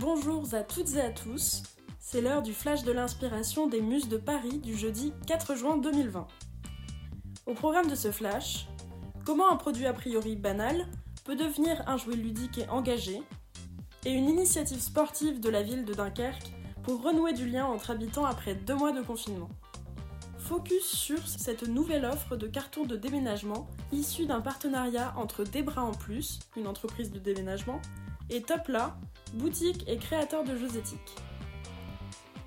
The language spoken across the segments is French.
Bonjour à toutes et à tous, c'est l'heure du flash de l'inspiration des Muses de Paris du jeudi 4 juin 2020. Au programme de ce flash, comment un produit a priori banal peut devenir un jouet ludique et engagé, et une initiative sportive de la ville de Dunkerque pour renouer du lien entre habitants après deux mois de confinement. Focus sur cette nouvelle offre de cartons de déménagement issue d'un partenariat entre Des Bras en Plus, une entreprise de déménagement, et Topla, boutique et créateur de jeux éthiques.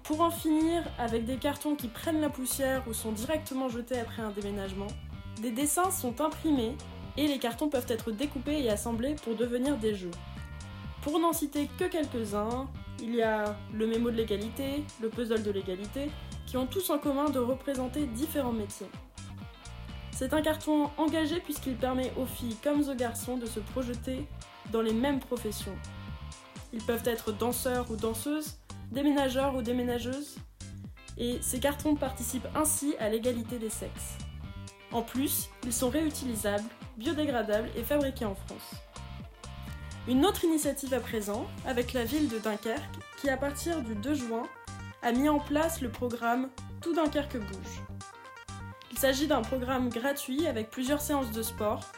Pour en finir avec des cartons qui prennent la poussière ou sont directement jetés après un déménagement, des dessins sont imprimés et les cartons peuvent être découpés et assemblés pour devenir des jeux. Pour n'en citer que quelques-uns, il y a le mémo de l'égalité, le puzzle de l'égalité, qui ont tous en commun de représenter différents métiers. C'est un carton engagé puisqu'il permet aux filles comme aux garçons de se projeter dans les mêmes professions. Ils peuvent être danseurs ou danseuses, déménageurs ou déménageuses, et ces cartons participent ainsi à l'égalité des sexes. En plus, ils sont réutilisables, biodégradables et fabriqués en France. Une autre initiative à présent, avec la ville de Dunkerque, qui à partir du 2 juin a mis en place le programme Tout Dunkerque bouge. Il s'agit d'un programme gratuit avec plusieurs séances de sport,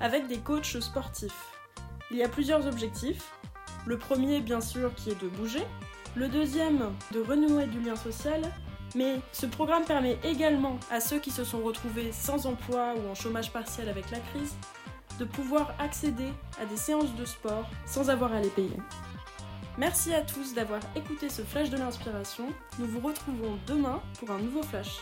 avec des coachs sportifs. Il y a plusieurs objectifs. Le premier, bien sûr, qui est de bouger. Le deuxième, de renouer du lien social. Mais ce programme permet également à ceux qui se sont retrouvés sans emploi ou en chômage partiel avec la crise de pouvoir accéder à des séances de sport sans avoir à les payer. Merci à tous d'avoir écouté ce flash de l'inspiration. Nous vous retrouvons demain pour un nouveau flash.